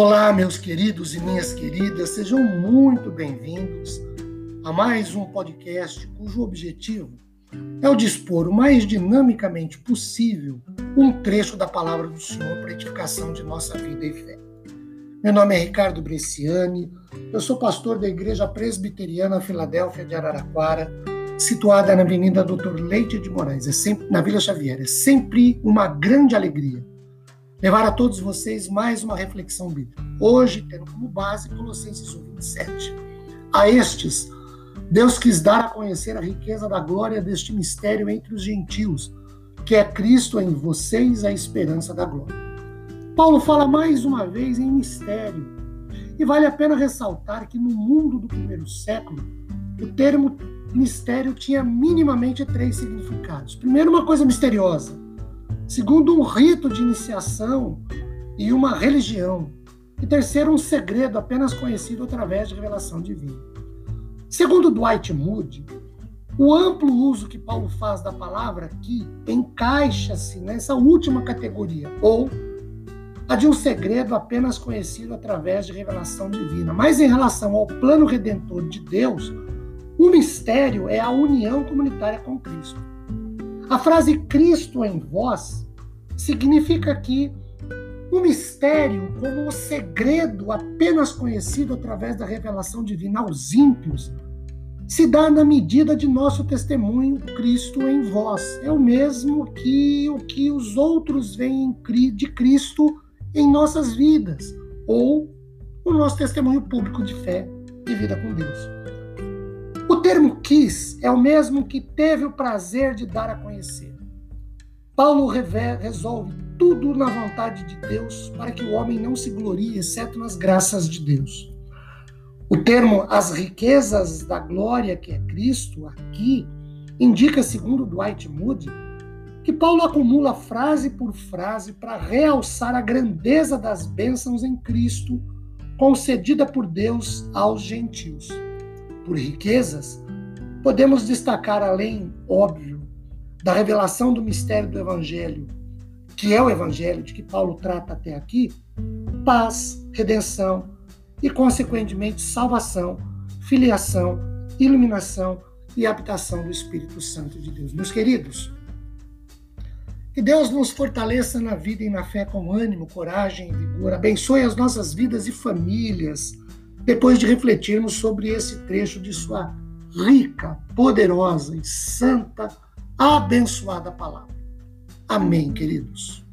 Olá, meus queridos e minhas queridas, sejam muito bem-vindos a mais um podcast cujo objetivo é o dispor o mais dinamicamente possível um trecho da palavra do Senhor para edificação de nossa vida e fé. Meu nome é Ricardo Bresciani, eu sou pastor da Igreja Presbiteriana Filadélfia de Araraquara, situada na Avenida Doutor Leite de Moraes, é sempre, na Vila Xavier. É sempre uma grande alegria levar a todos vocês mais uma reflexão bíblica. Hoje, tendo como base Colossenses 1, 27. A estes, Deus quis dar a conhecer a riqueza da glória deste mistério entre os gentios, que é Cristo em vocês, a esperança da glória. Paulo fala mais uma vez em mistério. E vale a pena ressaltar que no mundo do primeiro século, o termo mistério tinha minimamente três significados. Primeiro, uma coisa misteriosa Segundo, um rito de iniciação e uma religião. E terceiro, um segredo apenas conhecido através de revelação divina. Segundo Dwight Moody, o amplo uso que Paulo faz da palavra aqui encaixa-se nessa última categoria, ou a de um segredo apenas conhecido através de revelação divina. Mas em relação ao plano redentor de Deus, o mistério é a união comunitária com Cristo. A frase Cristo em vós significa que o mistério, como o segredo apenas conhecido através da revelação divina aos ímpios, se dá na medida de nosso testemunho Cristo em vós. É o mesmo que o que os outros veem de Cristo em nossas vidas, ou o nosso testemunho público de fé e vida com Deus. O termo quis é o mesmo que teve o prazer de dar a conhecer. Paulo resolve tudo na vontade de Deus para que o homem não se glorie, exceto nas graças de Deus. O termo as riquezas da glória que é Cristo aqui indica, segundo Dwight Moody, que Paulo acumula frase por frase para realçar a grandeza das bênçãos em Cristo concedida por Deus aos gentios por riquezas, podemos destacar, além, óbvio, da revelação do mistério do Evangelho, que é o Evangelho de que Paulo trata até aqui, paz, redenção e, consequentemente, salvação, filiação, iluminação e habitação do Espírito Santo de Deus. Meus queridos, que Deus nos fortaleça na vida e na fé com ânimo, coragem e vigor, abençoe as nossas vidas e famílias depois de refletirmos sobre esse trecho de sua rica, poderosa e santa, abençoada palavra. Amém, queridos.